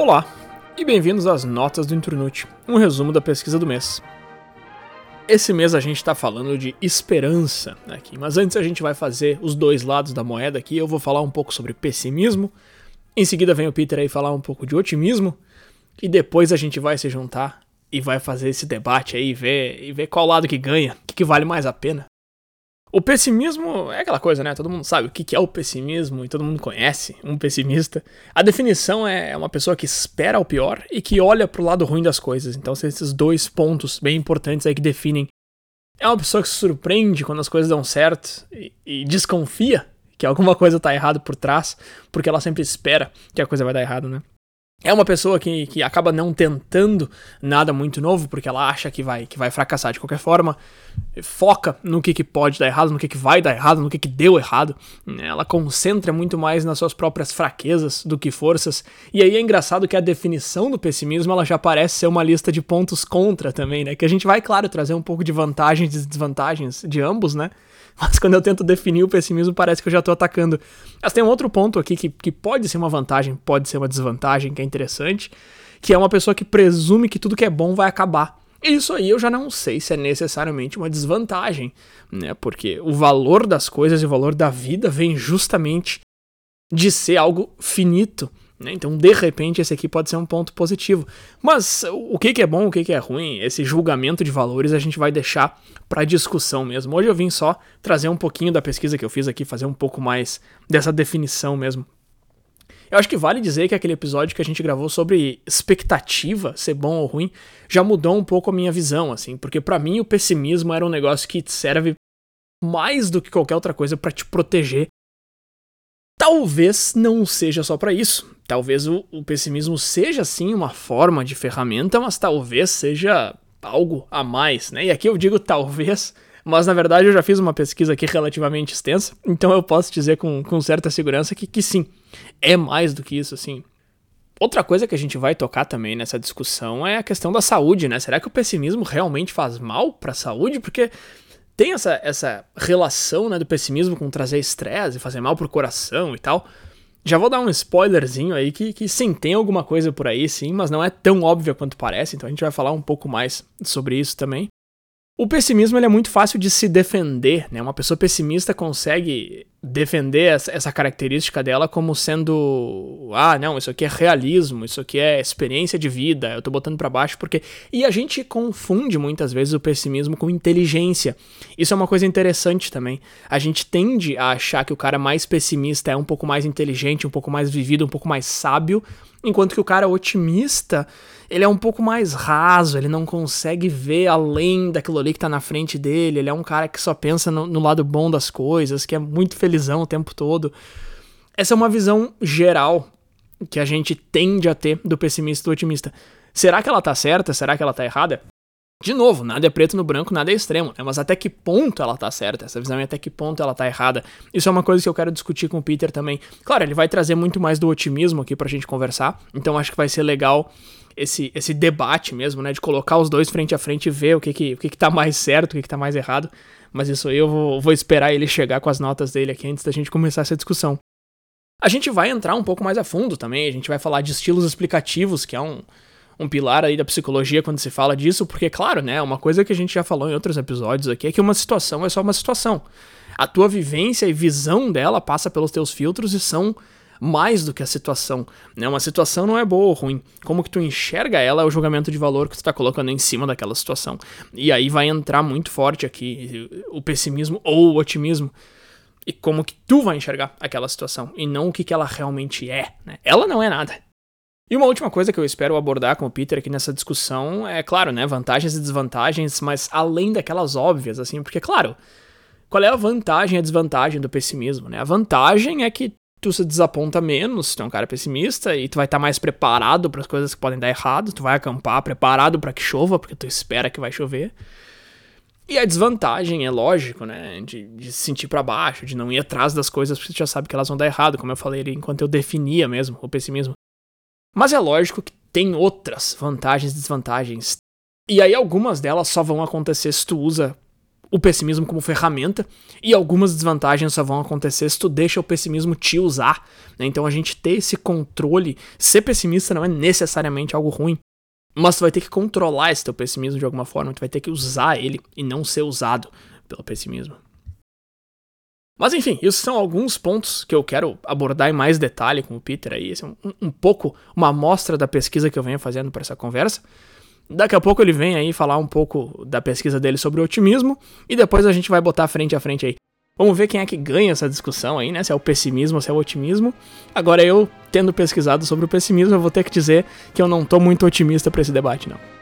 Olá e bem-vindos às Notas do Inturnute, um resumo da pesquisa do mês. Esse mês a gente está falando de esperança aqui, mas antes a gente vai fazer os dois lados da moeda aqui. Eu vou falar um pouco sobre pessimismo, em seguida vem o Peter aí falar um pouco de otimismo, e depois a gente vai se juntar e vai fazer esse debate aí ver, e ver qual lado que ganha, o que, que vale mais a pena. O pessimismo é aquela coisa, né? Todo mundo sabe o que é o pessimismo e todo mundo conhece um pessimista. A definição é uma pessoa que espera o pior e que olha pro lado ruim das coisas. Então, são esses dois pontos bem importantes aí que definem. É uma pessoa que se surpreende quando as coisas dão certo e, e desconfia que alguma coisa tá errada por trás, porque ela sempre espera que a coisa vai dar errado, né? É uma pessoa que, que acaba não tentando nada muito novo porque ela acha que vai, que vai fracassar de qualquer forma, foca no que, que pode dar errado, no que, que vai dar errado, no que, que deu errado. Ela concentra muito mais nas suas próprias fraquezas do que forças. E aí é engraçado que a definição do pessimismo ela já parece ser uma lista de pontos contra também, né? Que a gente vai, claro, trazer um pouco de vantagens e desvantagens de ambos, né? Mas quando eu tento definir o pessimismo, parece que eu já tô atacando. Mas tem um outro ponto aqui que, que pode ser uma vantagem, pode ser uma desvantagem, que é interessante, que é uma pessoa que presume que tudo que é bom vai acabar. Isso aí eu já não sei se é necessariamente uma desvantagem, né? Porque o valor das coisas e o valor da vida vem justamente de ser algo finito. Né? Então, de repente, esse aqui pode ser um ponto positivo. Mas o que, que é bom, o que, que é ruim, esse julgamento de valores a gente vai deixar para discussão mesmo. Hoje eu vim só trazer um pouquinho da pesquisa que eu fiz aqui, fazer um pouco mais dessa definição mesmo. Eu acho que vale dizer que aquele episódio que a gente gravou sobre expectativa, ser bom ou ruim, já mudou um pouco a minha visão, assim, porque para mim o pessimismo era um negócio que serve mais do que qualquer outra coisa para te proteger Talvez não seja só para isso. Talvez o, o, pessimismo seja sim uma forma de ferramenta, mas talvez seja algo a mais, né? E aqui eu digo talvez, mas na verdade eu já fiz uma pesquisa aqui relativamente extensa, então eu posso dizer com, com certa segurança que, que sim, é mais do que isso, assim. Outra coisa que a gente vai tocar também nessa discussão é a questão da saúde, né? Será que o pessimismo realmente faz mal para a saúde? Porque tem essa, essa relação né, do pessimismo com trazer estresse, fazer mal pro coração e tal. Já vou dar um spoilerzinho aí que, que sim, tem alguma coisa por aí, sim, mas não é tão óbvia quanto parece, então a gente vai falar um pouco mais sobre isso também. O pessimismo é muito fácil de se defender, né? Uma pessoa pessimista consegue defender essa característica dela como sendo, ah, não, isso aqui é realismo, isso aqui é experiência de vida, eu tô botando para baixo porque e a gente confunde muitas vezes o pessimismo com inteligência. Isso é uma coisa interessante também. A gente tende a achar que o cara mais pessimista é um pouco mais inteligente, um pouco mais vivido, um pouco mais sábio, enquanto que o cara otimista ele é um pouco mais raso, ele não consegue ver além daquilo ali que tá na frente dele, ele é um cara que só pensa no, no lado bom das coisas, que é muito felizão o tempo todo. Essa é uma visão geral que a gente tende a ter do pessimista e do otimista. Será que ela tá certa? Será que ela tá errada? De novo, nada é preto no branco, nada é extremo, né? Mas até que ponto ela tá certa? Essa visão e até que ponto ela tá errada? Isso é uma coisa que eu quero discutir com o Peter também. Claro, ele vai trazer muito mais do otimismo aqui pra gente conversar, então acho que vai ser legal esse, esse debate mesmo, né? De colocar os dois frente a frente e ver o que que, o que, que tá mais certo, o que, que tá mais errado. Mas isso aí eu vou, vou esperar ele chegar com as notas dele aqui antes da gente começar essa discussão. A gente vai entrar um pouco mais a fundo também, a gente vai falar de estilos explicativos, que é um, um pilar aí da psicologia quando se fala disso, porque, claro, né, uma coisa que a gente já falou em outros episódios aqui é que uma situação é só uma situação. A tua vivência e visão dela passa pelos teus filtros e são mais do que a situação. Né? Uma situação não é boa ou ruim. Como que tu enxerga ela é o julgamento de valor que tu está colocando em cima daquela situação. E aí vai entrar muito forte aqui o pessimismo ou o otimismo. E como que tu vai enxergar aquela situação. E não o que, que ela realmente é. Né? Ela não é nada. E uma última coisa que eu espero abordar com o Peter aqui nessa discussão é, claro, né, vantagens e desvantagens, mas além daquelas óbvias, assim, porque, claro, qual é a vantagem e a desvantagem do pessimismo, né? A vantagem é que tu se desaponta menos, tu é um cara pessimista, e tu vai estar tá mais preparado para as coisas que podem dar errado, tu vai acampar preparado para que chova, porque tu espera que vai chover. E a desvantagem é lógico, né, de, de se sentir para baixo, de não ir atrás das coisas porque tu já sabe que elas vão dar errado, como eu falei ali enquanto eu definia mesmo o pessimismo. Mas é lógico que tem outras vantagens e desvantagens. E aí algumas delas só vão acontecer se tu usa o pessimismo como ferramenta e algumas desvantagens só vão acontecer se tu deixa o pessimismo te usar. Né? Então a gente ter esse controle, ser pessimista não é necessariamente algo ruim. Mas tu vai ter que controlar esse teu pessimismo de alguma forma, tu vai ter que usar ele e não ser usado pelo pessimismo. Mas enfim, esses são alguns pontos que eu quero abordar em mais detalhe com o Peter aí. Esse é um, um pouco uma amostra da pesquisa que eu venho fazendo para essa conversa. Daqui a pouco ele vem aí falar um pouco da pesquisa dele sobre o otimismo e depois a gente vai botar frente a frente aí. Vamos ver quem é que ganha essa discussão aí, né? Se é o pessimismo ou se é o otimismo. Agora eu, tendo pesquisado sobre o pessimismo, eu vou ter que dizer que eu não tô muito otimista para esse debate, não.